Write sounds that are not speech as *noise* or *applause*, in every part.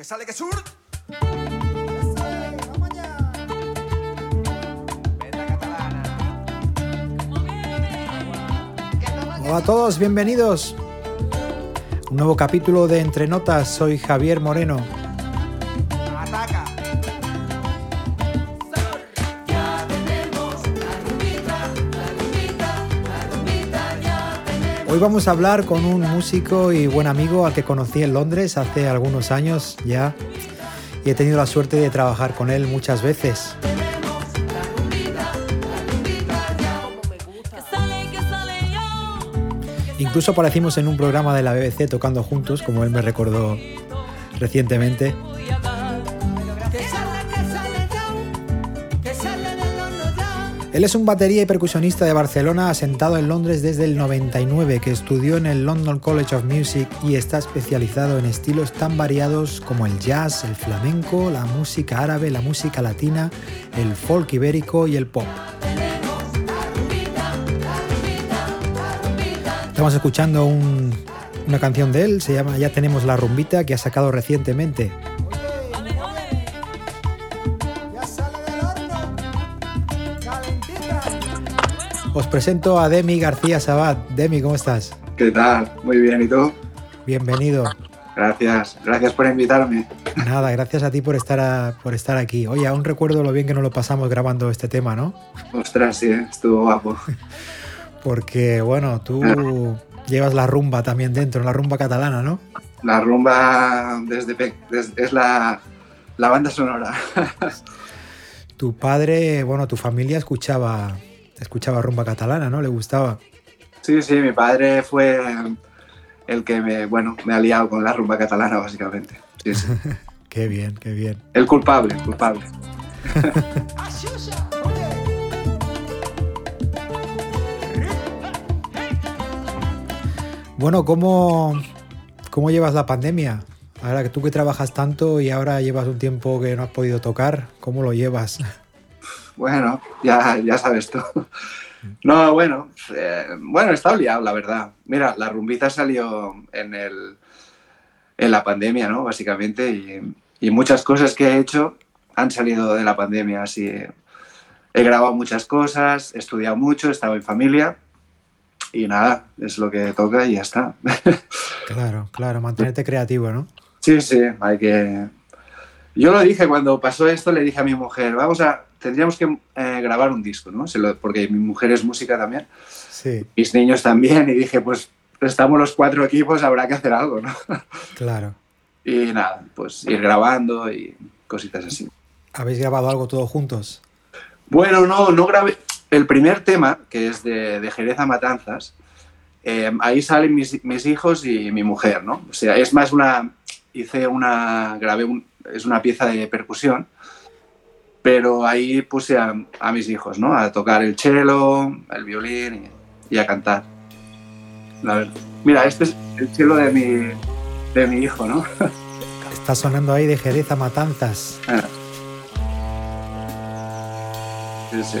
Que sale que sur. Hola a todos, bienvenidos. Un nuevo capítulo de Entre Notas, soy Javier Moreno. Hoy vamos a hablar con un músico y buen amigo al que conocí en Londres hace algunos años ya y he tenido la suerte de trabajar con él muchas veces. Incluso aparecimos en un programa de la BBC tocando juntos, como él me recordó recientemente. Él es un batería y percusionista de Barcelona asentado en Londres desde el 99, que estudió en el London College of Music y está especializado en estilos tan variados como el jazz, el flamenco, la música árabe, la música latina, el folk ibérico y el pop. Estamos escuchando un- una canción de él, se llama Ya tenemos la rumbita, que ha sacado recientemente. Os presento a Demi García Sabat. Demi, ¿cómo estás? ¿Qué tal? Muy bien, ¿y tú? Bienvenido. Gracias, gracias por invitarme. Nada, gracias a ti por estar, a- por estar aquí. Oye, aún recuerdo lo bien que nos lo pasamos grabando este tema, ¿no? Ostras, sí, estuvo guapo. *laughs* Porque, bueno, tú llevas la rumba también dentro, la rumba catalana, ¿no? La rumba desde, pe- des- es la, la banda sonora. *laughs* Tu padre, bueno, tu familia escuchaba, escuchaba rumba catalana, ¿no? Le gustaba. Sí, sí, mi padre fue el que me, bueno, me ha liado con la rumba catalana, básicamente. Sí, sí. *laughs* Qué bien, qué bien. El culpable, el culpable. *laughs* Bueno, ¿cómo, ¿cómo llevas la pandemia? Ahora que tú que trabajas tanto y ahora llevas un tiempo que no has podido tocar, ¿cómo lo llevas? *laughs* Bueno, ya, ya sabes tú. *laughs* No, bueno, eh, bueno, estado liado, la verdad. Mira, la rumbita salió en, el, en la pandemia, ¿no? Básicamente, y, y muchas cosas que he hecho han salido de la pandemia. Así, he grabado muchas cosas, he estudiado mucho, he estado en familia y nada, es lo que toca y ya está. *laughs* Claro, claro, mantenerte creativo, ¿no? Sí, sí, hay que... Yo lo dije cuando pasó esto, le dije a mi mujer, vamos a, tendríamos que eh, grabar un disco, ¿no? Se lo- porque mi mujer es música también, Sí, mis niños también, y dije, pues estamos los cuatro equipos, habrá que hacer algo, ¿no? claro. Y nada, pues ir grabando y cositas así. ¿Habéis grabado algo todos juntos? Bueno, no, no grabé. El primer tema, que es de, de Jerez a Matanzas, eh, ahí salen mis, mis hijos y mi mujer, ¿no? O sea, es más una. Hice una. Grabé un, es una pieza de percusión, pero ahí puse a, a mis hijos, ¿no? A tocar el cello, el violín y, y a cantar. La verdad. Mira, este es el cello de mi, de mi hijo, ¿no? *laughs* Está sonando ahí de Jerez a Matanzas. Sí, sí.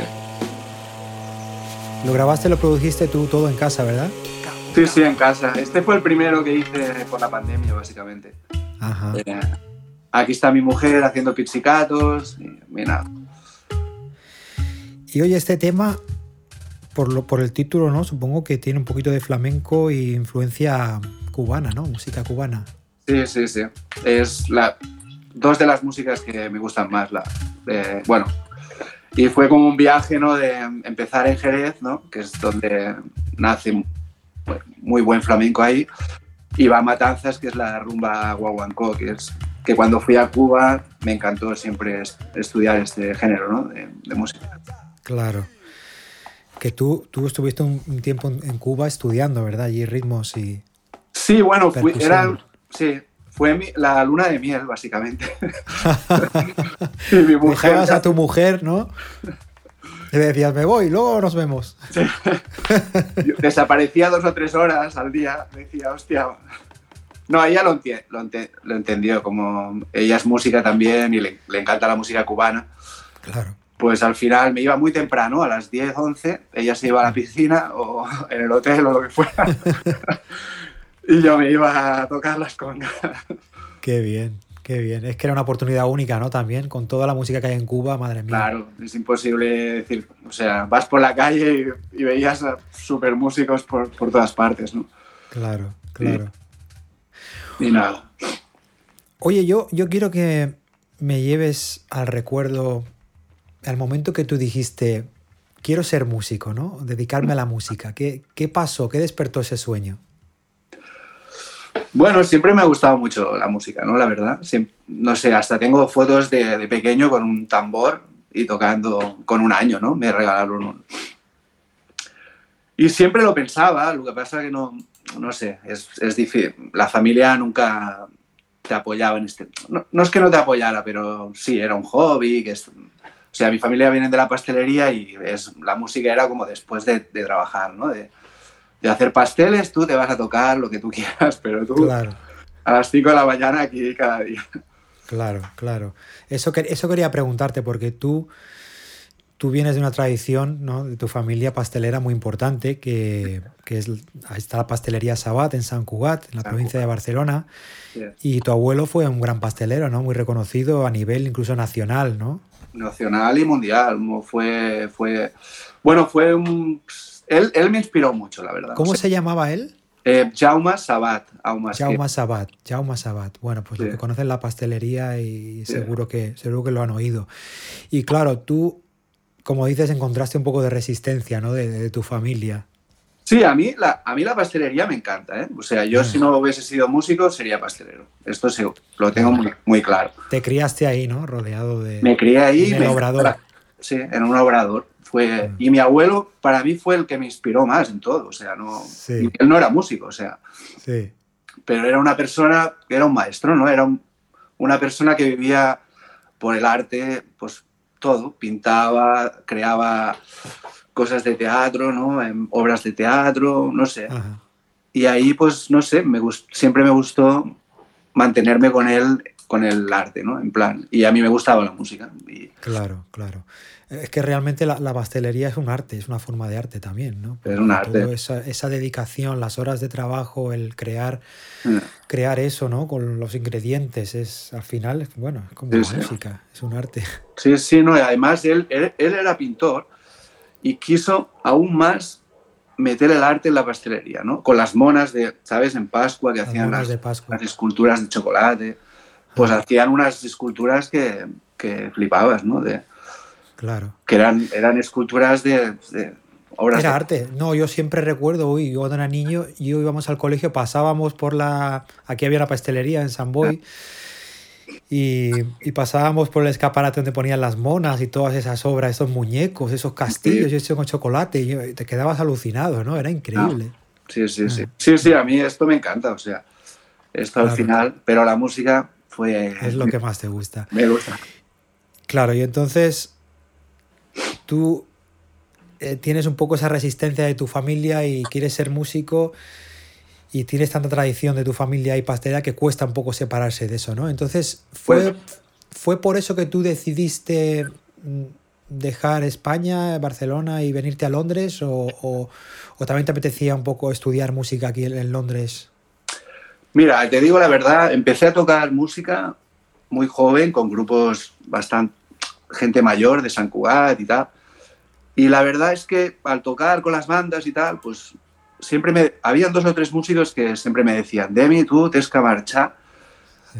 Lo grabaste, lo produjiste tú todo en casa, ¿verdad? Sí, sí, en casa. Este fue el primero que hice por la pandemia, básicamente. Ajá. Eh, aquí está mi mujer haciendo pizzicatos. Y mira, Y oye, este tema, por, lo, por el título, ¿no? Supongo que tiene un poquito de flamenco y influencia cubana, ¿no? Música cubana. sí, sí, sí. Es la, dos de las músicas que me gustan más. La, bueno, y fue como un viaje, ¿no? De empezar en Jerez, ¿no? Que es donde nace muy buen flamenco ahí. Y va a Matanzas, que es la rumba guaguancó, que es que cuando fui a Cuba me encantó siempre es- estudiar este género, ¿no? De, de música. Claro. Que tú, tú estuviste un, tiempo en, Cuba estudiando, ¿verdad? Allí ritmos y... Sí, bueno, fui- era, sí, fue mi- la luna de miel, básicamente. *laughs* y mi mujer, Dejabas a tu mujer, ¿no? Y le decías, me voy, luego nos vemos. *laughs* desaparecía dos o tres horas al día, decía, hostia. No, ella lo, entie- lo, ente- lo entendió, como ella es música también y le, le encanta la música cubana. Claro. Pues al final me iba muy temprano, a las 10, 11, ella se iba a la piscina o *laughs* en el hotel o lo que fuera. *laughs* y yo me iba a tocar las congas. Qué bien, qué bien. Es que era una oportunidad única, ¿no? También, con toda la música que hay en Cuba, madre mía. Claro, es imposible decir, o sea, vas por la calle y, y veías a super músicos por, por todas partes, ¿no? Claro, claro. Y nada. Oye, yo, yo quiero que me lleves al recuerdo, al momento que tú dijiste, quiero ser músico, ¿no? Dedicarme a la música. ¿Qué, qué pasó? ¿Qué despertó ese sueño? Bueno, siempre me ha gustado mucho la música, ¿no? La verdad. No sé, hasta tengo fotos de, de pequeño con un tambor y tocando con un año, ¿no? Me regalaron un... Y siempre lo pensaba, lo que pasa que no, no sé, es, es difícil. La familia nunca te apoyaba en este... No, no es que no te apoyara, pero sí, era un hobby, que es... O sea, mi familia viene de la pastelería y es, la música era como después de, de trabajar, ¿no? De, de hacer pasteles, tú te vas a tocar lo que tú *laughs* quieras, pero tú Claro, a las 5 de la mañana aquí cada día. claro, claro. Eso, que- eso quería preguntarte, porque tú, tú vienes de una tradición, ¿no? De tu familia pastelera muy importante, que, que es, ahí está la pastelería Sabat en San Cugat, en la San provincia de. Barcelona. Y tu abuelo fue un gran pastelero, ¿no? Muy reconocido a nivel incluso nacional, ¿no? Nacional y mundial. Fue, fue, bueno, fue un... Él, él me inspiró mucho, la verdad. ¿Cómo se llamaba él? eh, Jaume Sabat. que- Jaume Sabat, Jaume Sabat. Bueno, pues los que conocen la pastelería y seguro que, seguro que lo han oído. Y claro, tú, como dices, encontraste un poco de resistencia, ¿no? De, de tu familia. Sí, a mí, la, a mí la pastelería me encanta, ¿eh? O sea, yo Ah. si no hubiese sido músico sería pastelero. Esto sí, lo tengo muy, muy claro. Te criaste ahí, ¿no? Rodeado de... Me crié ahí. En el obrador. Sí, en un obrador. Fue, Mm. y mi abuelo para mí fue el que me inspiró más en todo. O sea, no, Sí. él no era músico, o sea, Sí, pero era una persona, era un maestro, ¿no? Era un- una persona que vivía por el arte, pues todo, pintaba, creaba cosas de teatro, ¿no? Em, obras de teatro, no sé. ajá. Y ahí, pues, no sé, me gust- siempre me gustó mantenerme con él, con el arte, ¿no? En plan, y a mí me gustaba la música. Y, Claro, claro. Es que realmente la, la pastelería es un arte, es una forma de arte también, ¿no? Es un arte. Esa, esa dedicación, las horas de trabajo, el crear, eh, crear eso, ¿no? Con los ingredientes, es al final, bueno, es como Sí, la sí. música, es un arte. Sí, sí, no, y además él, él, él era pintor y quiso aún más meter el arte en la pastelería, ¿no? Con las monas de, ¿sabes? En Pascua que Las hacían las, de Pascua. las esculturas de chocolate, pues hacían unas esculturas que, que flipabas, ¿no? De, Claro. que eran, eran esculturas de, de obras Era de- arte. No, yo siempre recuerdo, uy, yo cuando era niño, yo íbamos al colegio, pasábamos por la. Aquí había una pastelería en San Boy. Y, y pasábamos por el escaparate donde ponían las monas y todas esas obras, esos muñecos, esos castillos Sí. hechos con chocolate. Y te quedabas alucinado, ¿no? Era increíble. Sí, sí, sí. Ah. Sí, sí, a mí esto me encanta, o sea, esto al final, pero la música fue... Es lo que más te gusta. Me gusta. Claro, y entonces tú eh, tienes un poco esa resistencia de tu familia y quieres ser músico y tienes tanta tradición de tu familia y pastelería que cuesta un poco separarse de eso, ¿no? Entonces, ¿fue, Pues- ¿fue por eso que tú decidiste mm, dejar España, Barcelona y venirte a Londres? ¿O, o- o también te apetecía un poco estudiar música aquí en, en Londres? Mira, te digo la verdad, empecé a tocar música muy joven con grupos bastante gente mayor de San Cugat y tal. Y la verdad es que al tocar con las bandas y tal, pues siempre me habían dos o tres músicos que siempre me decían, Demi, tú tienes que marchar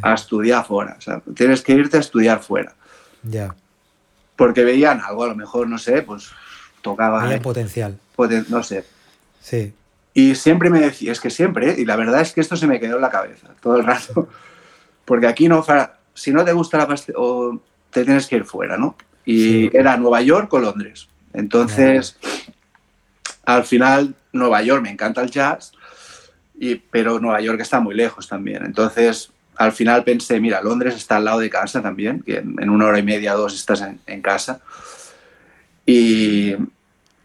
a estudiar fuera, o sea, tienes que irte a estudiar fuera. Ya, Porque veían algo, a lo mejor, no sé, pues tocaba, había eh, potencial. poten- no sé, Sí, Y siempre me decía, es que siempre, y la verdad es que esto se me quedó en la cabeza todo el rato, *laughs* porque aquí no, si no te gusta la pastelería, o te tienes que ir fuera, ¿no? Y Sí. era Nueva York o Londres. Entonces, al final, Nueva York me encanta el jazz, y, pero Nueva York está muy lejos también. Entonces, al final pensé, mira, Londres está al lado de casa también, que en, en una hora y media, dos estás en, en casa. Y,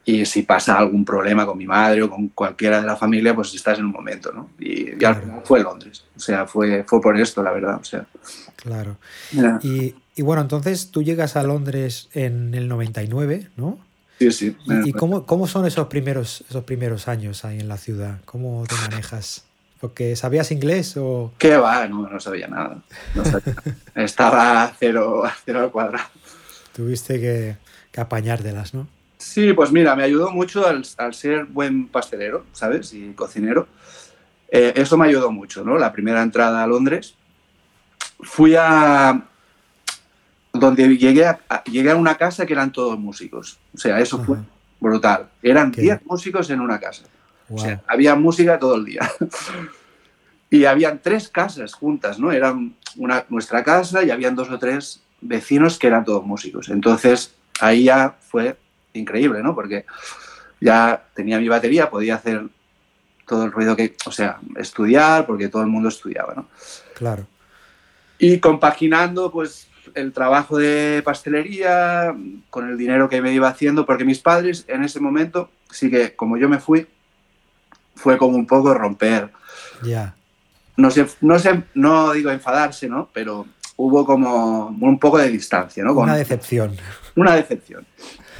y si pasa algún problema con mi madre o con cualquiera de la familia, pues estás en un momento, ¿no? Y, y al final fue Londres. O sea, fue, fue por esto, la verdad. O sea, claro. Y, y bueno, entonces tú llegas a Londres en el 99, ¿no? Sí, sí. ¿Y, cómo, cómo son esos primeros, esos primeros años ahí en la ciudad? ¿Cómo te manejas? Porque sabías inglés o... ¿Qué va? No, no sabía nada. No sabía. *laughs* Estaba cero, cero al cuadrado. Tuviste que, que apañártelas, ¿no? Sí, pues mira, me ayudó mucho al, al ser buen pastelero, ¿sabes? Y cocinero. Eh, eso me ayudó mucho, ¿no? La primera entrada a Londres. Fui a... Donde llegué a, a- llegué a una casa que eran todos músicos. O sea, eso fue brutal. Eran Qué 10 músicos en una casa. Wow. O sea, había música todo el día. *laughs* y habían tres casas juntas, ¿no? Eran una, nuestra casa y habían dos o tres vecinos que eran todos músicos. Entonces, ahí ya fue increíble, ¿no? Porque ya tenía mi batería, podía hacer todo el ruido que, o sea, estudiar, porque todo el mundo estudiaba, ¿no? Claro. Y compaginando, pues, el trabajo de pastelería con el dinero que me iba haciendo, porque mis padres en ese momento, sí que como yo me fui, fue como un poco romper, Ya. no sé, no sé, no digo enfadarse, ¿no? Pero hubo como un poco de distancia, ¿no? Con- Una decepción. una decepción.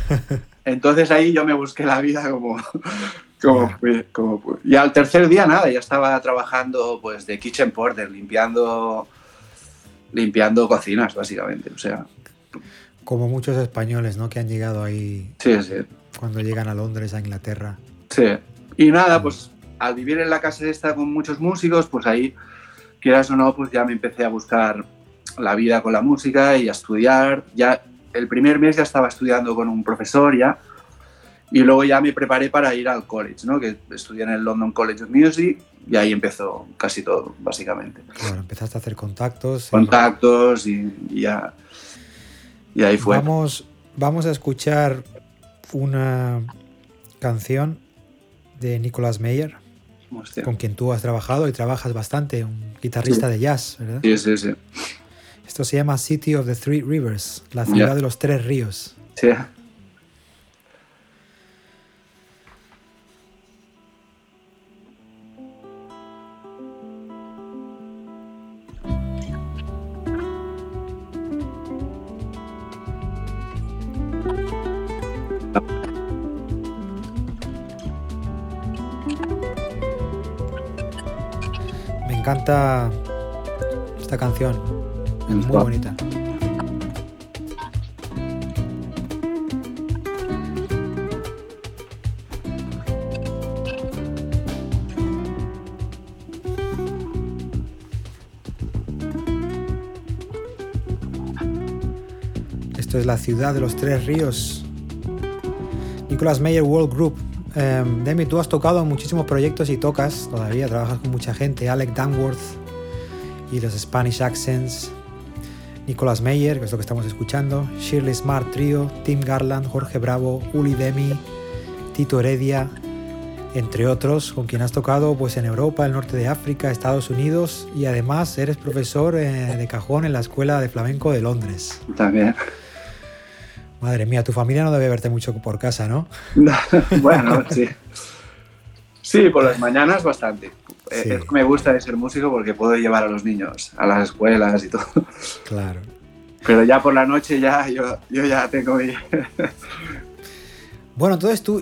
*laughs* Entonces ahí yo me busqué la vida como, *laughs* como, como. Y al tercer día nada, ya estaba trabajando pues de kitchen porter, limpiando, limpiando cocinas básicamente. O sea, Como muchos españoles, ¿no? Que han llegado ahí sí, sí, cuando llegan a Londres, a Inglaterra. sí. Y nada, pues al vivir en la casa esta con muchos músicos, pues ahí, quieras o no, pues ya me empecé a buscar la vida con la música y a estudiar. Ya el primer mes ya estaba estudiando con un profesor ya. Y luego ya me preparé para ir al college, ¿no? Que estudié en el London College of Music y ahí empezó casi todo, básicamente. Claro, empezaste a hacer contactos. Contactos y, y ya. Y ahí fue. Vamos, vamos a escuchar una canción de Nicolas Meyer, Hostia. con quien tú has trabajado y trabajas bastante, un guitarrista de jazz, ¿verdad? Sí, sí, sí. Esto se llama City of the Three Rivers, la ciudad de los tres ríos. Sí. Encanta esta canción, es muy bonita. Esto es la ciudad de los tres ríos. Nicolas Meyer World Group. Eh, Demi, tú has tocado en muchísimos proyectos y tocas todavía, trabajas con mucha gente. Alec Danworth y los Spanish Accents. Nicolas Meyer, que es lo que estamos escuchando. Shirley Smart Trio, Tim Garland, Jorge Bravo, Uli Demi, Tito Heredia, entre otros, con quien has tocado pues, en Europa, el norte de África, Estados Unidos y además eres profesor eh, de cajón en la Escuela de Flamenco de Londres. También. Madre mía, tu familia no debe verte mucho por casa, ¿no? *laughs* bueno, sí. Sí, por las mañanas bastante. Eh, Sí. es que me gusta de ser músico porque puedo llevar a los niños a las escuelas y todo. Claro. Pero ya por la noche ya yo, yo ya tengo mi... Bueno, entonces tú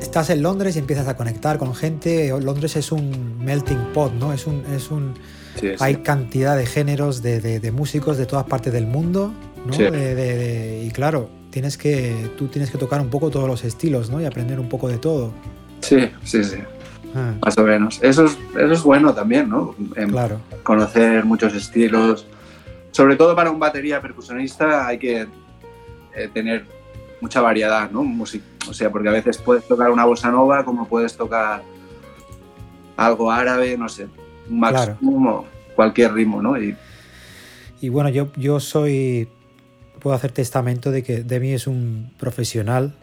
estás en Londres y empiezas a conectar con gente. Londres es un melting pot, ¿no? Es un, es un, Sí, sí. hay cantidad de géneros de, de- de músicos de todas partes del mundo, ¿no? Sí. De- de- de- y claro, tienes que, tú tienes que tocar un poco todos los estilos, ¿no? Y aprender un poco de todo. sí, sí, sí, Ah, más o menos. Eso es, eso es bueno también, ¿no? Em, claro, Conocer muchos estilos. Sobre todo para un batería percusionista hay que eh, tener mucha variedad, ¿no? Musi- o sea, porque a veces puedes tocar una bossa nova como puedes tocar algo árabe, no sé, un Claro. o cualquier ritmo, ¿no? Y, Y bueno, yo, yo soy, puedo hacer testamento de que Demi es un profesional,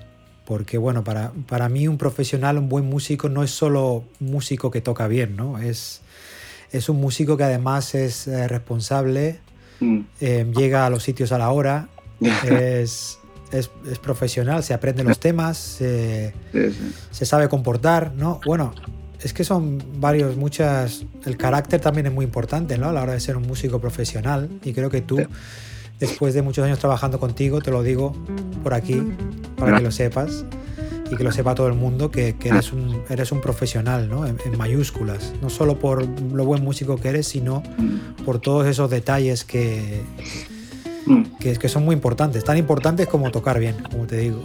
porque bueno, para, para mí un profesional, un buen músico, no es solo músico que toca bien, ¿no? Es, es un músico que además es eh, responsable, mm, eh, llega a los sitios a la hora, *laughs* es, es, es profesional, se aprende los temas, se, sí, sí. se sabe comportar, ¿no? Bueno, es que son varios, muchas. El carácter también es muy importante, ¿no? A la hora de ser un músico profesional. Y creo que tú. Después de muchos años trabajando contigo, te lo digo por aquí, para que lo sepas. y que lo sepa todo el mundo que, que eres, un, eres un profesional, ¿no? En, en mayúsculas. No solo por lo buen músico que eres, sino por todos esos detalles que, Mm, que, que son muy importantes. Tan importantes como tocar bien, como te digo.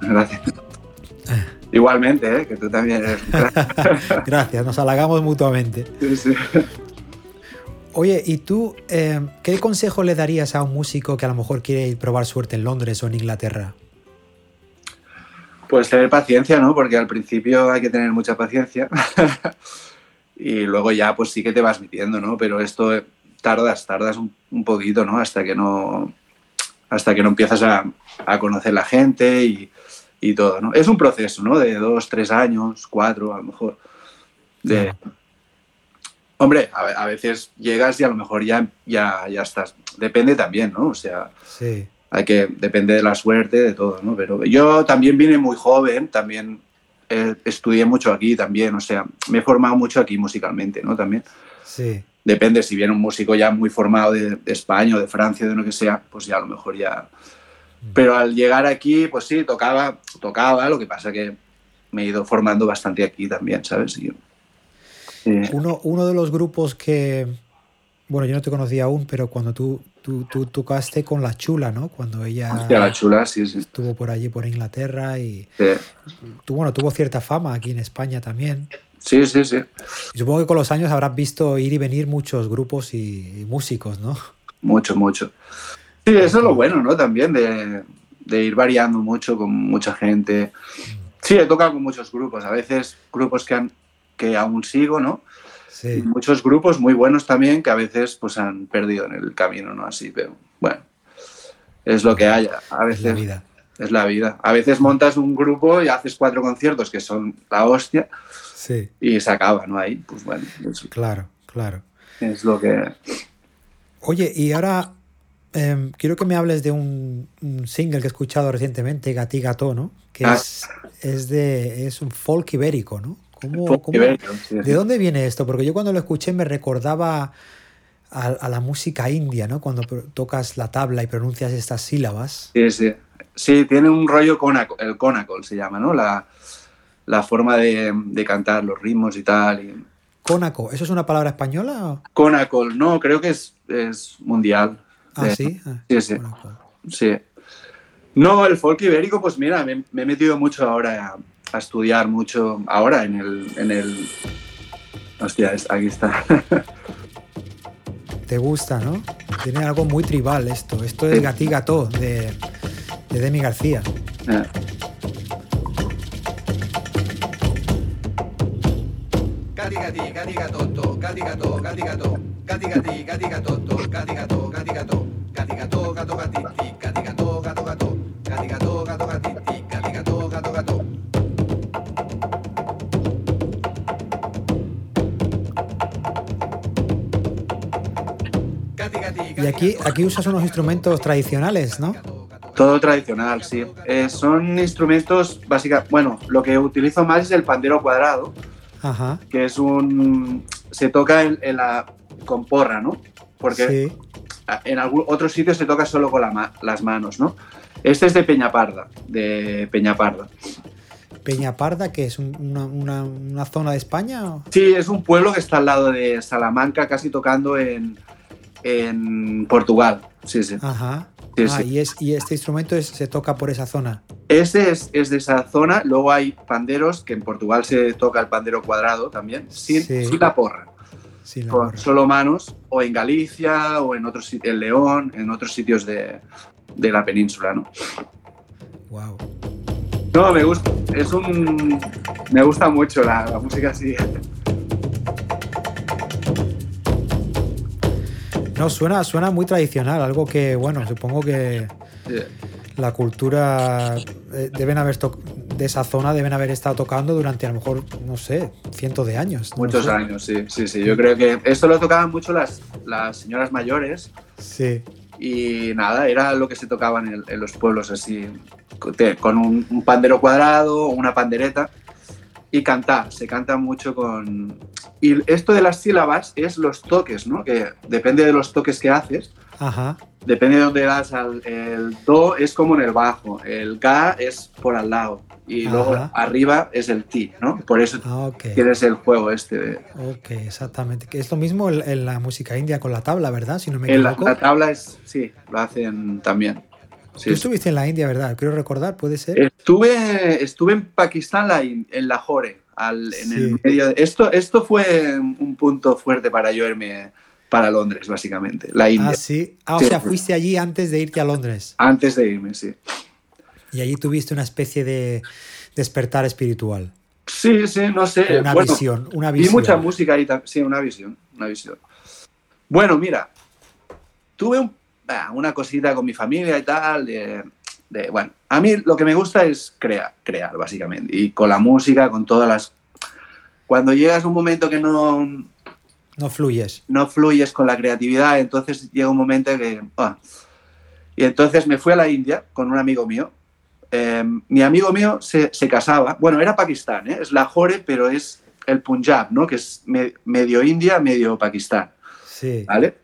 Gracias. *laughs* Igualmente, ¿eh? que tú también eres. *laughs* Gracias, nos halagamos mutuamente. Sí, sí. Oye, ¿y tú eh, qué consejo le darías a un músico que a lo mejor quiere ir probar suerte en Londres o en Inglaterra? Pues tener paciencia, ¿no? Porque al principio hay que tener mucha paciencia. *laughs* y luego ya, pues sí que te vas metiendo, ¿no? Pero esto eh, tardas, tardas un, un poquito, ¿no? Hasta que no, hasta que no empiezas a, a conocer la gente y, y todo, ¿no? Es un proceso, ¿no? De dos, tres años, cuatro, a lo mejor. De. Hombre, a, a veces llegas y a lo mejor ya, ya, ya estás. Depende también, ¿no? O sea, Sí, hay que depende de la suerte de todo no pero yo también vine muy joven también eh, estudié mucho aquí también o sea me he formado mucho aquí musicalmente no también. Sí. depende si viene un músico ya muy formado de, de España o de Francia de lo que sea pues ya a lo mejor ya. Pero al llegar aquí pues sí tocaba tocaba lo que pasa que me he ido formando bastante aquí también sabes Y, Uno, uno de los grupos que, bueno, yo no te conocía aún, pero cuando tú, tú, tú tocaste con La Chula, ¿no? Cuando ella hostia, la chula sí sí, estuvo por allí, por Inglaterra, y sí tú, bueno, tuvo cierta fama aquí en España también. sí sí sí Y supongo que con los años habrás visto ir y venir muchos grupos y, y músicos, ¿no? Mucho, mucho. Sí, eso es lo bueno, ¿no? También de, de ir variando mucho con mucha gente. Sí, he tocado con muchos grupos, a veces grupos que, han, que aún sigo, ¿no? Y Sí, muchos grupos muy buenos también que a veces pues han perdido en el camino, ¿no? Así, pero bueno, es lo que hay. A es la veces vida. es la vida. A veces montas un grupo y haces cuatro conciertos que son la hostia Sí, y se acaba, ¿no? Ahí, pues bueno, claro, claro. es lo que... Oye, y ahora em, quiero que me hables de un, un single que he escuchado recientemente, Gatí Gato, ¿no? Que Ah. es, es de es un folk ibérico, ¿no? ¿Cómo, cómo- sí, ¿De sí. dónde viene esto? Porque yo cuando lo escuché me recordaba a, a la música india, ¿no? Cuando tocas la tabla y pronuncias estas sílabas. Sí, sí. Sí, tiene un rollo conaco, el conacol se llama, ¿no? La, la forma de, de cantar, los ritmos y tal. y- ¿eso es una palabra española? Conacol, no, creo que es, es mundial. Ah, Eh, sí. Ah, sí, sí. Cónaco. Sí. No, el folk ibérico, pues mira, me, me he metido mucho ahora a, a estudiar mucho, ahora en el... En el hostia, aquí está. *laughs* Te gusta, ¿no? Tiene algo muy tribal esto. Esto es Sí. Gatí Gato de, de Demi García. Eh, Gati gati, gati gatotto, gati gato, gati gato, gati gati, gati gatotto, gati gato, gati gato, gati gato, Y aquí, aquí usas unos instrumentos tradicionales, ¿no? todo tradicional, sí. Eh, son instrumentos, básicamente, bueno, lo que utilizo más es el pandero cuadrado, Ajá. que es un... se toca en, en la, con porra, ¿no? Porque Sí. en algún otros sitios se toca solo con la ma- las manos, ¿no? Este es de Peñaparda, de Peñaparda. Peñaparda, que es un- una, una- una zona de España. Sí, es un pueblo que está al lado de Salamanca, casi tocando en, en Portugal. Sí, sí. Ajá. Sí, Ah, sí. Y, es, y este instrumento es- se toca por esa zona. Ese es, es de esa zona. Luego hay panderos, que en Portugal se toca el pandero cuadrado también, sin, Sí. sin la porra, Sí, la con borra. solo manos, o en Galicia, o en otros en León, en otros sitios de, de la península, ¿no? Wow. No, me gusta, es un... Me gusta mucho la, la música así. No, suena, suena muy tradicional, algo que, bueno, supongo que la cultura eh, deben haber de esa zona deben haber estado tocando durante a lo mejor, no sé, cientos de años. no Muchos sé. años, sí, sí, sí. Yo creo que esto lo tocaban mucho las, las señoras mayores Sí, y nada, era lo que se tocaba en, el- en los pueblos así, con un, un pandero cuadrado o una pandereta y cantar, se canta mucho con... y esto de las sílabas es los toques, ¿no? Que depende de los toques que haces, Ajá. depende de dónde das al el do es como en el bajo, el ga es por al lado y luego Ajá. arriba es el ti, ¿no? Por eso Ah, ok. tienes el juego este de Ok, exactamente. Que es lo mismo en, la música india con la tabla, ¿verdad? Si no me en la, equivoco. la tabla es sí, lo hacen también. Sí, Tú sí. estuviste en la India, ¿verdad? Quiero recordar, ¿puede ser? Estuve, estuve en Pakistán, la- en Lahore, al, en Sí. el medio de- esto, esto fue un punto fuerte para yo irme para Londres, básicamente, la India. ah, sí. Ah, o Sí. sea, fuiste allí antes de irte a Londres. Antes de irme, sí. Y allí tuviste una especie de despertar espiritual. Sí, sí, no sé. Una bueno, visión. Una Vi visión. mucha música ahí, tam- sí, una visión, una visión. Bueno, mira, tuve un- una cosita con mi familia y tal, de- bueno, a mí lo que me gusta es crear, crear, básicamente, y con la música, con todas las... Cuando llegas a un momento que no, No fluyes. no fluyes con la creatividad, entonces llega un momento que... ah. Y entonces me fui a la India con un amigo mío. Eh, mi amigo mío se, se casaba, bueno, era Pakistán, ¿eh? es Lahore, pero es el Punjab, ¿no? que es me- medio India, medio Pakistán, Sí. ¿vale?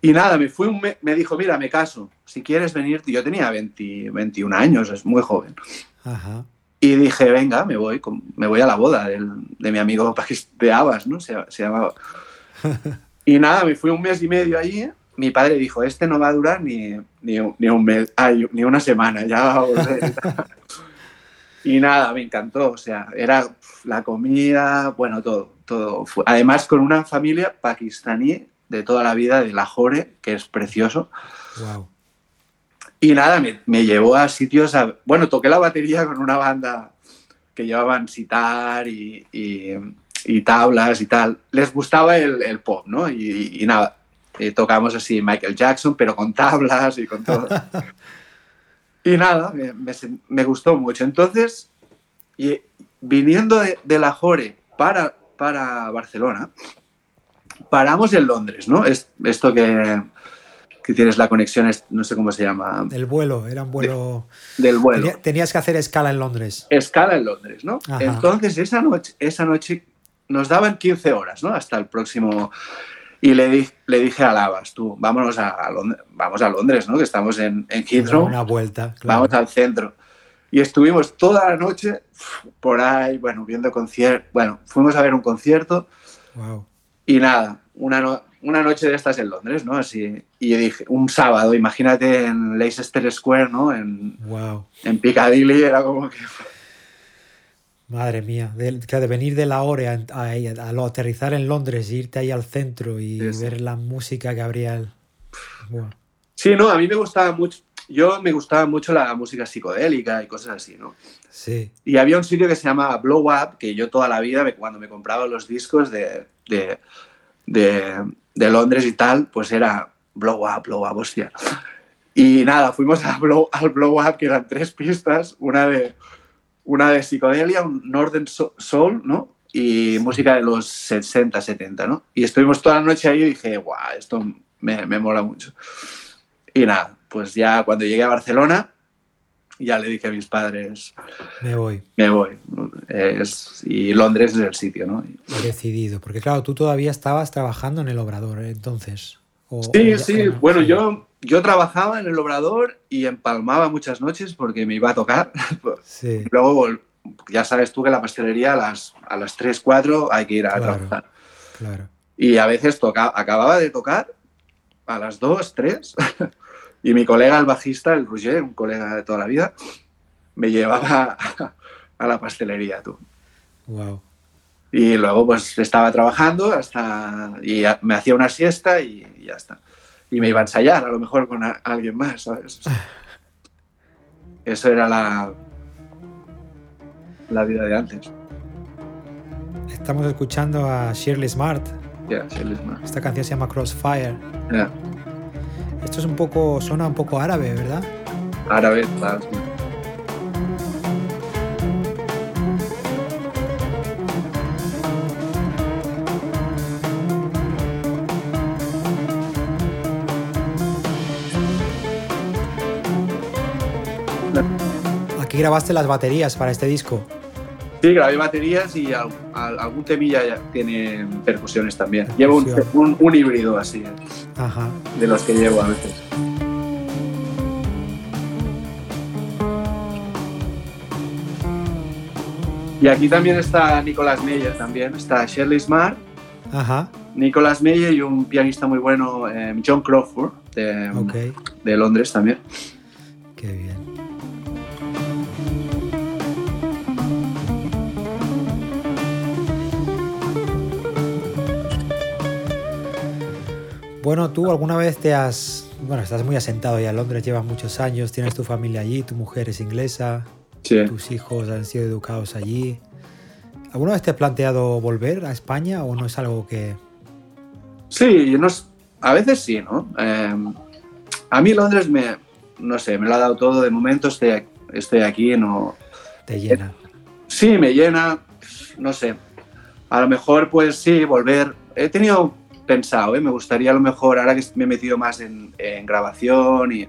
Y nada, me, fui un me, me dijo, mira, me caso, si quieres venir, yo tenía 20 21 años, es muy joven. Ajá. Y dije, venga, me voy, me voy a la boda del- de mi amigo de Abbas, ¿no? Se, se llamaba. *laughs* Y nada, me fui un mes y medio allí. Mi padre dijo, este no va a durar ni, ni, ni un mes, ay, ni una semana, ya va a volver. *laughs* y nada, me encantó. O sea, era la comida, bueno, todo. todo. Fue- Además, con una familia pakistaní de toda la vida, de Lahore, que es precioso. Wow. Y nada, me, me llevó a sitios. a- bueno, toqué la batería con una banda que llevaban sitar y, y- y tablas y tal. Les gustaba el, el pop, ¿no? Y, y nada, eh, tocamos así Michael Jackson, pero con tablas y con todo. *laughs* y nada, me, me gustó mucho. Entonces, y, viniendo de, de Lahore para, para Barcelona, paramos en Londres, ¿no? Es, esto que, que tienes la conexión, es- no sé cómo se llama, El vuelo, era un vuelo. del vuelo. Tenía- tenías que hacer escala en Londres. Escala en Londres, ¿no? Ajá. Entonces, esa noche, esa noche nos daban 15 horas, ¿no? Hasta el próximo... Y le, di- le dije a Lavas, tú, vámonos a, a Londres, vamos a Londres, ¿no? Que estamos en, en Heathrow, Una vuelta. claro. vamos al centro. Y estuvimos toda la noche por ahí, bueno, viendo conciertos. Bueno, fuimos a ver un concierto Wow. Y nada, una, no- una noche de estas en Londres, ¿no? Así, y yo dije, un sábado, imagínate en Leicester Square, ¿no? En, Wow. en Piccadilly, era como que... Madre mía, de, que de venir de Lahore a, a, a lo aterrizar en Londres, irte ahí al centro y Sí, sí. ver la música que habría. el- Bueno, Sí, no, a mí me gustaba mucho. Yo me gustaba mucho la música psicodélica y cosas así, ¿no? Sí, Y había un sitio que se llamaba Blow Up, que yo toda la vida, cuando me compraba los discos de, de, de, de Londres y tal, pues era Blow Up, Blow Up, hostia. Y nada, fuimos a Blow- al Blow Up, que eran tres pistas, una de, una de psicodelia, un Northern So- Soul, ¿no? Y música de los 60, 70, ¿no? Y estuvimos toda la noche ahí y dije, guau, esto me, me mola mucho. Y nada, pues ya cuando llegué a Barcelona, ya le dije a mis padres, me voy. me voy. Es- y Londres es el sitio, ¿no? Decidido. Porque claro, tú todavía estabas trabajando en el obrador, ¿eh? entonces. O- o Sí, ya- sí. o no, Bueno, sí. yo, yo trabajaba en el Obrador y empalmaba muchas noches porque me iba a tocar. *laughs* Sí, Luego, ya sabes tú que la pastelería a las, a las 3, 4 hay que ir a Claro. trabajar. claro. Y a veces toca, acababa de tocar a las 2, 3 *laughs* y mi colega, el bajista, el Roger, un colega de toda la vida, me llevaba a, a la pastelería, tú. Wow. Y luego pues estaba trabajando hasta y me hacía una siesta y, y ya está. Y me iba a ensayar, a lo mejor con a- alguien más, ¿sabes? O sea, eso era la, la vida de antes. Estamos escuchando a Shirley Smart. Ya, Shirley Smart. Esta canción se llama Crossfire. Ya, Esto es un poco, suena un poco árabe, ¿verdad? árabe, tal. Aquí grabaste las baterías para este disco. Sí, grabé baterías y al- al- algún temilla ya tiene percusiones también. Llevo un, un- un híbrido así, Ajá. De los que llevo a veces. Y aquí también está Nicolas Meyer, también está Shirley Smart, Ajá. Nicolas Meyer y un pianista muy bueno, eh, John Crawford, de, de Londres también. Qué bien. Bueno, tú alguna vez te has... Bueno, estás muy asentado ya en Londres, llevas muchos años, tienes tu familia allí, tu mujer es inglesa, Sí. tus hijos han sido educados allí. ¿Alguna vez te has planteado volver a España o no es algo que... Sí, no a veces sí, ¿no? Eh, a mí Londres me, no sé, me lo ha dado todo. De momento estoy, estoy aquí, no... te llena? Sí, me llena, no sé. A lo mejor, pues sí, volver. He tenido pensado, ¿eh? me gustaría a lo mejor, ahora que me he metido más en, en grabación y,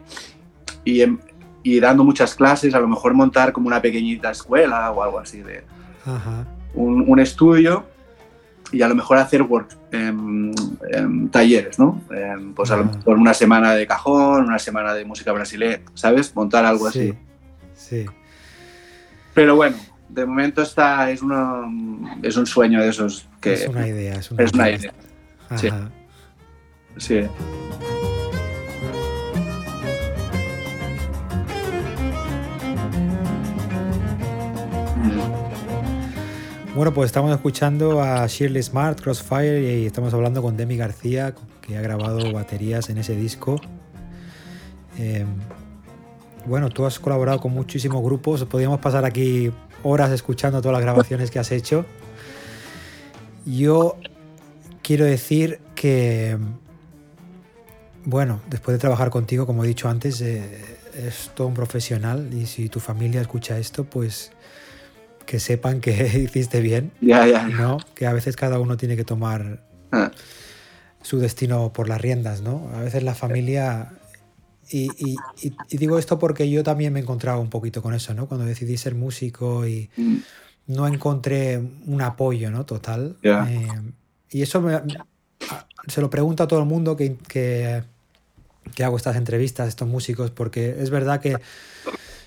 y, en- y dando muchas clases, a lo mejor montar como una pequeñita escuela o algo así, de Ajá. un, un estudio y a lo mejor hacer work, em, em, talleres, ¿no? Em, pues a lo Ah. mejor una semana de cajón, una semana de música brasileña, ¿sabes? Montar algo así. Sí, sí. Pero bueno, de momento está, es, una, es un sueño de esos que es una idea. Es una es una idea. Sí. Sí. Bueno, pues estamos escuchando a Shirley Smart, Crossfire, y estamos hablando con Demi García, que ha grabado baterías en ese disco. Eh, bueno, tú has colaborado con muchísimos grupos, podríamos pasar aquí horas escuchando todas las grabaciones que has hecho. Yo quiero decir que, bueno, después de trabajar contigo, como he dicho antes, eh, es todo un profesional y si tu familia escucha esto, pues que sepan que *laughs* hiciste bien, Ya, ya, ya. ¿no? Que a veces cada uno tiene que tomar Ah, su destino por las riendas, ¿no? A veces la familia... Y, y- y- y digo esto porque yo también me encontraba un poquito con eso, ¿no? Cuando decidí ser músico y mm, no encontré un apoyo, ¿no? Total. Eh, y eso me- se lo pregunto a todo el mundo que, que, que hago estas entrevistas, estos músicos, porque es verdad que,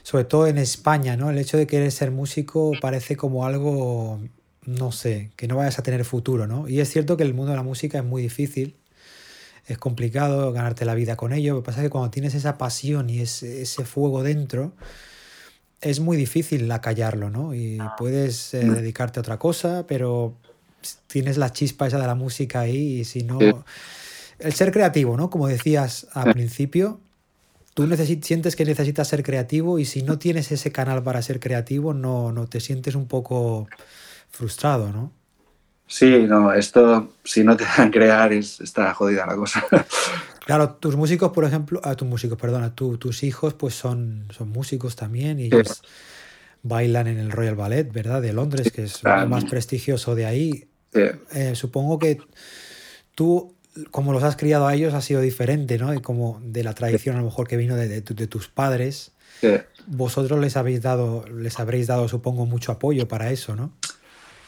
sobre todo en España, ¿no? El hecho de querer ser músico parece como algo, no sé, que no vayas a tener futuro, ¿no? Y es cierto que el mundo de la música es muy difícil, es complicado ganarte la vida con ello. Lo que pasa es que cuando tienes esa pasión y ese, ese fuego dentro, es muy difícil acallarlo, ¿no? Y puedes eh, dedicarte a otra cosa, pero tienes la chispa esa de la música ahí y si no... El ser creativo, ¿no? Como decías al principio, tú sientes que necesitas ser creativo y si no tienes ese canal para ser creativo, no, no te sientes un poco frustrado, ¿no? Sí, no, esto, si no te dan crear, es, está jodida la cosa. *laughs* Claro, tus músicos, por ejemplo, a tus músicos, perdona, tú- tus hijos, pues son, son músicos también y ellos bailan en el Royal Ballet, ¿verdad? De Londres, que es lo más prestigioso de ahí. Sí, Eh, supongo que tú, como los has criado a ellos, ha sido diferente, ¿no? Y como de la tradición a lo mejor que vino de, de tu- de tus padres, sí. vosotros les habéis dado, les habréis dado, supongo, mucho apoyo para eso, ¿no?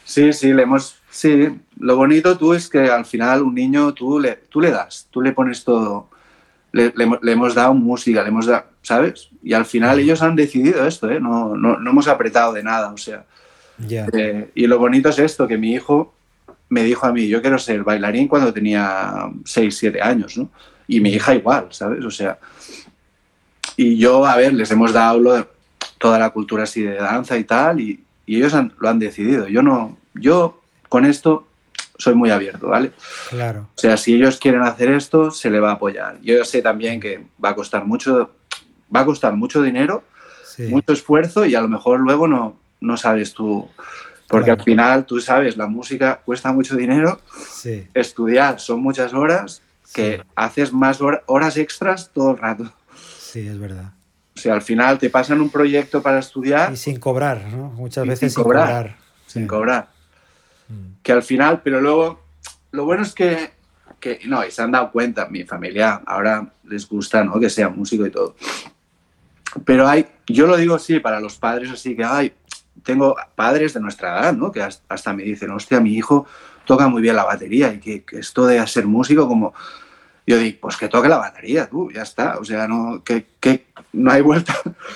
Sí, sí, le hemos. Sí, lo bonito tú es que al final un niño tú le, tú le das, tú le pones todo. Le, le hemos- le hemos dado música, le hemos dado, ¿sabes? Y al final ellos han decidido esto, ¿eh? No, no, no hemos apretado de nada, o sea. Ya. eh, y lo bonito es esto, que mi hijo me dijo a mí, yo quiero ser bailarín cuando tenía 6, 7 años, ¿no? Y mi hija igual, ¿sabes? O sea. Y yo, a ver, les hemos dado lo de- toda la cultura así de danza y tal, y, y ellos han- lo han decidido. Yo no, yo con esto soy muy abierto, ¿vale? Claro. O sea, si ellos quieren hacer esto, se le va a apoyar. Yo sé también que va a costar mucho, va a costar mucho dinero, Sí. mucho esfuerzo y a lo mejor luego no, no sabes tú, porque Claro. al final tú sabes, la música cuesta mucho dinero, Sí. estudiar son muchas horas, que Sí. haces más hor- horas extras todo el rato. Sí, es verdad. O sea, al final te pasan un proyecto para estudiar Y sin cobrar, ¿no? Muchas veces sin sin cobrar. cobrar. sin Sí. cobrar. Mm. que al final, pero luego, lo bueno es que, que no, y se han dado cuenta, mi familia ahora les gusta, ¿no? Que sea músico y todo. Pero hay, yo lo digo sí, para los padres así que, ay, tengo padres de nuestra edad, ¿no? Que has- hasta me dicen, hostia, mi hijo toca muy bien la batería y que, que esto de ser músico como... Yo digo, pues que toque la batería, tú, ya está. O sea, no, que, que no hay vuelta.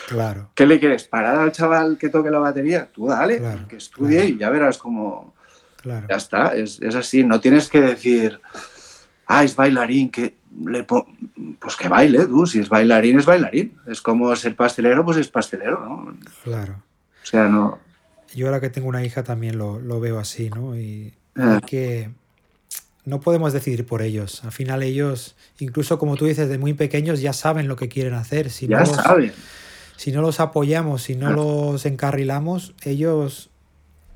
Claro. ¿Qué le quieres? ¿Parar al chaval que toque la batería? Tú dale, Claro, que estudie claro. y ya verás cómo... Claro. Ya está, es, es así. No tienes que decir, ah, es bailarín, que le po-". pues que baile tú. Si es bailarín, es bailarín. Es como ser pastelero, pues es pastelero, ¿no? Claro. Sea, no. Yo ahora que tengo una hija también lo, lo veo así, ¿no? Y hay que no podemos decidir por ellos. Al final ellos, incluso como tú dices, de muy pequeños ya saben lo que quieren hacer. Si Ya no los, saben. si no los apoyamos, si no Ah. los encarrilamos, ellos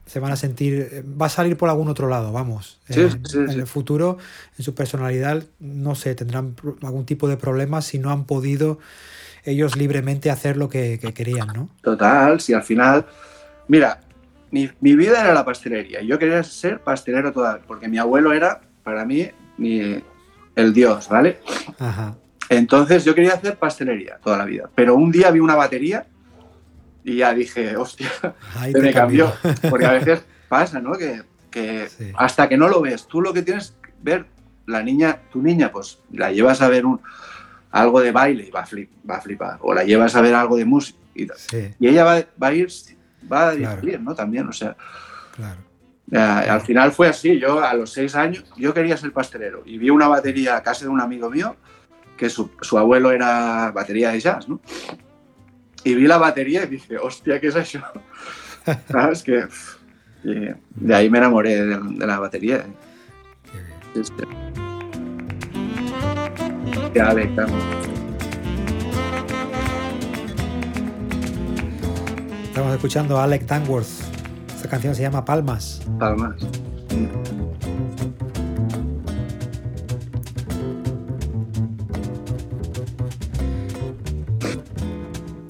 se van a sentir, va a salir por algún otro lado, vamos. Sí, en, sí, en sí. el futuro, en su personalidad, no sé, tendrán algún tipo de problemas si no han podido ellos libremente hacer lo que, que querían, ¿no? Total, si al final. Mira, mi, mi vida era la pastelería. Yo quería ser pastelero toda, porque mi abuelo era, para mí, mi- el dios, ¿vale? Ajá. Entonces yo quería hacer pastelería toda la vida. Pero un día vi una batería y ya dije, hostia, se te me cambió. cambió. Porque a *laughs* veces pasa, ¿no? Que, que Sí. hasta que no lo ves, tú lo que tienes que ver, la niña, tu niña, pues la llevas a ver un, algo de baile y va a, flip- va a flipar. O la llevas a ver algo de música y tal. Sí, Y ella va, va a ir, va a Claro. ¿no? También, o sea, claro. eh, al final fue así. Yo a los seis años, yo quería ser pastelero y vi una batería a casa de un amigo mío que su, su abuelo era batería de jazz, ¿no? Y vi la batería y dije, hostia, ¿qué es eso? *laughs* ¿Sabes? Que y de ahí me enamoré de, de la batería. Qué bien. Sí, Estamos escuchando a Alec Tangworth. Esta canción se llama Palmas. Palmas.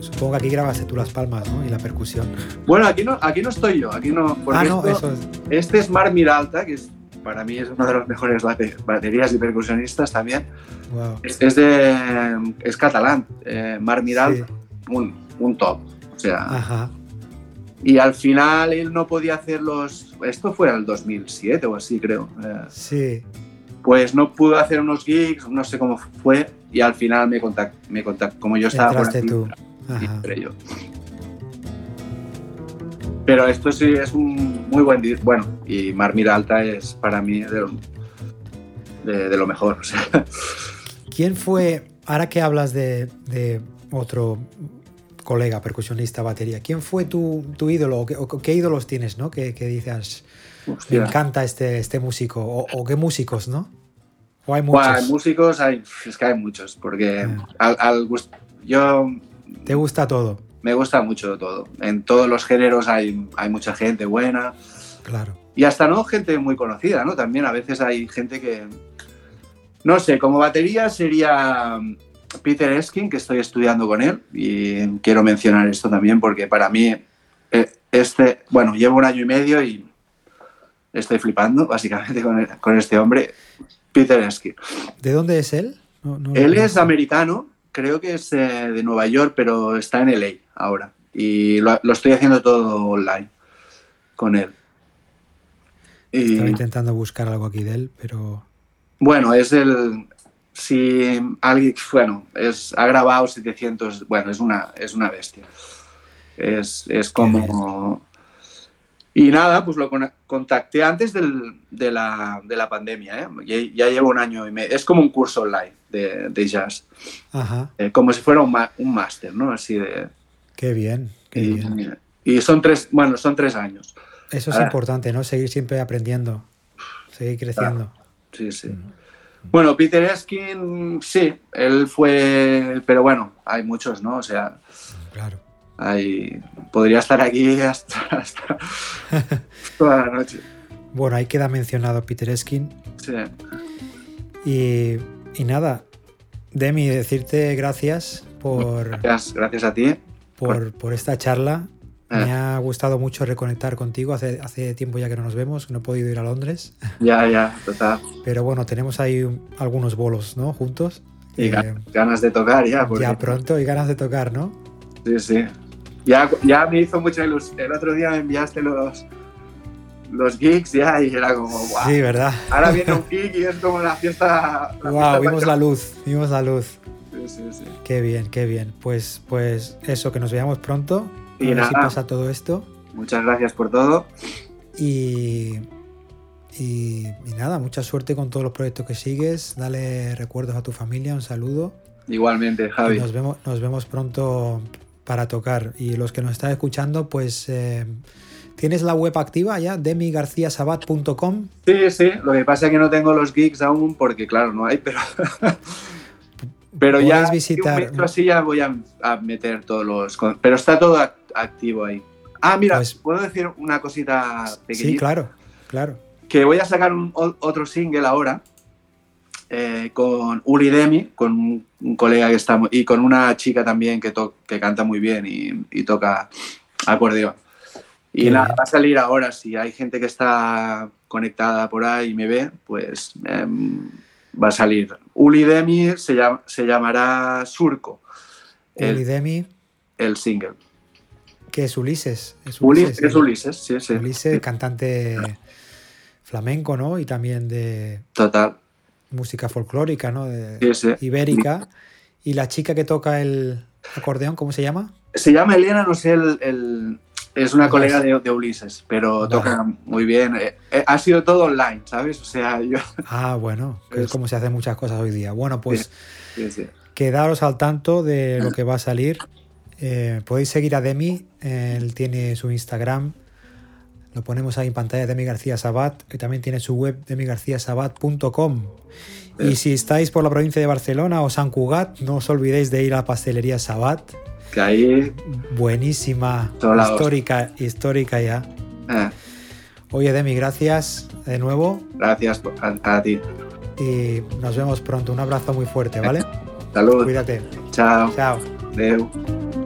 Supongo que aquí grabaste tú las palmas, ¿no? Y la percusión. Bueno, aquí no, aquí no estoy yo, aquí no. porque ah, no, esto- eso es. Este es Mar Miralta, que es, para mí es uno de los mejores bate- baterías y percusionistas también. Wow. Es, es de, es catalán, eh, Mar Miralta, un, un top. O sea, Ajá. y al final él no podía hacer los. Esto fue el 2007 o así, creo. eh, Sí. pues no pudo hacer unos gigs, no sé cómo fue, y al final me contactó, me contactó como yo estaba por Entraste aquí, tú. y Ajá. entré yo. Pero esto sí es un muy buen. Bueno, y Mar Miralta es para mí de lo, de, de lo mejor. *laughs* o sea. ¿Quién fue, ahora que hablas de, de otro colega percusionista batería, ¿quién fue tu, tu ídolo o qué, o qué ídolos tienes, ¿no? Que, que dices, me encanta este, este músico o, o qué músicos, ¿no? O hay muchos. músicos hay, es que hay muchos, porque Ah. al, yo ¿Te gusta todo? me gusta mucho todo. En todos los géneros hay, hay mucha gente buena. Claro. Y hasta no gente muy conocida, ¿no? También a veces hay gente que... No sé, como batería sería mm, Peter Eskin, que estoy estudiando con él, y quiero mencionar esto también porque para mí, eh, este, bueno, llevo un año y medio y estoy flipando básicamente con, con este hombre, Peter Eskin. ¿De dónde es él? No- Él es americano, creo que es eh, de Nueva York, pero está en LA ahora. Y lo, lo estoy haciendo todo online con él. Y, Estaba intentando buscar algo aquí de él, pero bueno, es el. Si alguien. Bueno, es, ha grabado 700. Bueno, es una, es una bestia. Es, es como. Y nada, pues lo con- contacté antes del- de, la, de la pandemia. ¿eh? Ya, ya llevo un año y medio. Es como un curso online de, de jazz. ajá, Eh, como si fuera un, un máster, ¿no? Así de. qué bien, qué Y, bien. y son tres. Bueno, son tres años. Eso es ahora- importante, ¿no? Seguir siempre aprendiendo, seguir creciendo. Sí, sí. Mm. Bueno, Peter Eskin, sí, él fue. Pero bueno, hay muchos, ¿no? O sea. Claro. Hay, podría estar aquí hasta, hasta *laughs* toda la noche. Bueno, ahí queda mencionado Peter Eskin. Sí. Y, y nada, Demi, decirte gracias por, Gracias, gracias a ti. por, por esta charla. Me Ah. ha gustado mucho reconectar contigo. Hace, hace tiempo ya que no nos vemos, no he podido ir a Londres. *laughs* Ya, ya, total. Pero bueno, tenemos ahí un- algunos bolos, ¿no? Juntos. Y Eh, ga- ganas de tocar ya. porque- ya pronto y ganas de tocar, ¿no? Sí, sí. Ya, ya me hizo mucha ilusión. El otro día me enviaste los, los gigs ya y era como, wow. Sí, ¿verdad? Ahora viene un *laughs* gig y es como la fiesta. la Wow, fiesta vimos la luz, vimos la luz. Sí, sí, sí. Qué bien, qué bien. Pues, pues eso, que nos veamos pronto. A Y si pasa todo esto. Muchas gracias por todo. Y, y, y nada, mucha suerte con todos los proyectos que sigues. Dale recuerdos a tu familia, un saludo. Igualmente, Y Javi. nos vemos, nos vemos pronto para tocar. Y los que nos están escuchando, pues eh, tienes la web activa ya, demigarciasabat.com. Sí, sí. Lo que pasa es que no tengo los gigs aún porque, claro, no hay, pero. *laughs* pero ya. Visitar- Un así ya voy a, a meter todos los. Pero está todo activo ahí. Ah, mira, Pues- ¿puedo decir una cosita pequeñita? Sí, claro, claro. que voy a sacar un, otro single ahora eh, con Uri Demi, con un, un colega que está y con una chica también que, to- que canta muy bien y, y toca acordeón. Y nada, va a salir ahora. Si hay gente que está conectada por ahí y me ve, pues em, va a salir. Uli Demi se, llama- se llamará Surco, el, Ulidemi, el single. Que es Ulises. Es Uli- Ulises, es. Ulises, sí, sí. Ulises, cantante flamenco, ¿no? Y también de Total. música folclórica, ¿no? De- Sí, ibérica. Y la chica que toca el acordeón, ¿cómo se llama? Se llama Elena, no sé, el, el- es una colega de, de Ulises, pero Vale. toca muy bien. Eh, eh, ha sido todo online, ¿sabes? O sea, yo... *laughs* Ah, bueno, que es como se hacen muchas cosas hoy día. Bueno, pues sí, sí. quedaros al tanto de lo que va a salir. Eh, podéis seguir a Demi, él tiene su Instagram, lo ponemos ahí en pantalla, Demi García Sabat, y también tiene su web, demigarciasabat.com. Y si estáis por la provincia de Barcelona o San Cugat, no os olvidéis de ir a la pastelería Sabat, Que ahí... buenísima, histórica, histórica ya. eh, Oye, Demi, gracias de nuevo gracias a, a ti. y nos vemos pronto. Un abrazo muy fuerte, ¿vale? Salud. Cuídate. Chao. Chao. Adeu.